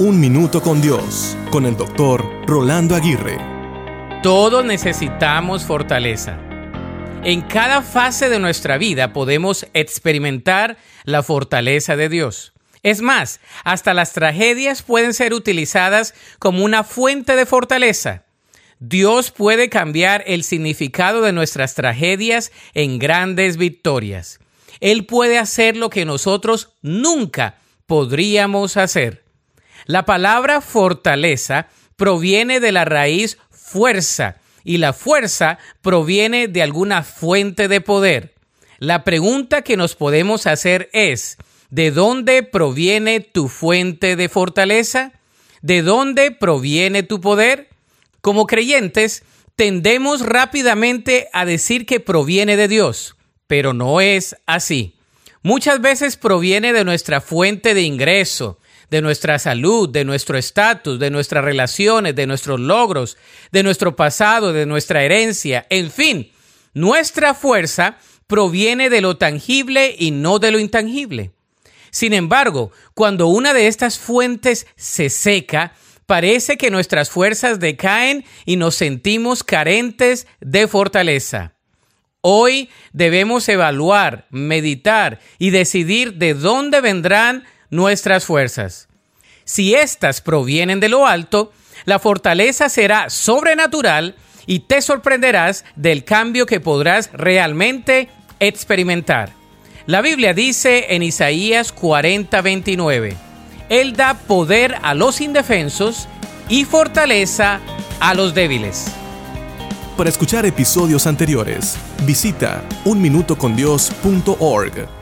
Un Minuto con Dios, con el doctor Rolando Aguirre. Todos necesitamos fortaleza. En cada fase de nuestra vida podemos experimentar la fortaleza de Dios. Es más, hasta las tragedias pueden ser utilizadas como una fuente de fortaleza. Dios puede cambiar el significado de nuestras tragedias en grandes victorias. Él puede hacer lo que nosotros nunca podríamos hacer. La palabra fortaleza proviene de la raíz fuerza y la fuerza proviene de alguna fuente de poder. La pregunta que nos podemos hacer es, ¿de dónde proviene tu fuente de fortaleza? ¿De dónde proviene tu poder? Como creyentes, tendemos rápidamente a decir que proviene de Dios, pero no es así. Muchas veces proviene de nuestra fuente de ingreso, de nuestra salud, de nuestro estatus, de nuestras relaciones, de nuestros logros, de nuestro pasado, de nuestra herencia, en fin, nuestra fuerza proviene de lo tangible y no de lo intangible. Sin embargo, cuando una de estas fuentes se seca, parece que nuestras fuerzas decaen y nos sentimos carentes de fortaleza. Hoy debemos evaluar, meditar y decidir de dónde vendrán nuestras fuerzas. Si éstas provienen de lo alto, la fortaleza será sobrenatural y te sorprenderás del cambio que podrás realmente experimentar. La Biblia dice en Isaías 40:29, él da poder a los indefensos y fortaleza a los débiles. Para escuchar episodios anteriores, visita unminutocondios.org.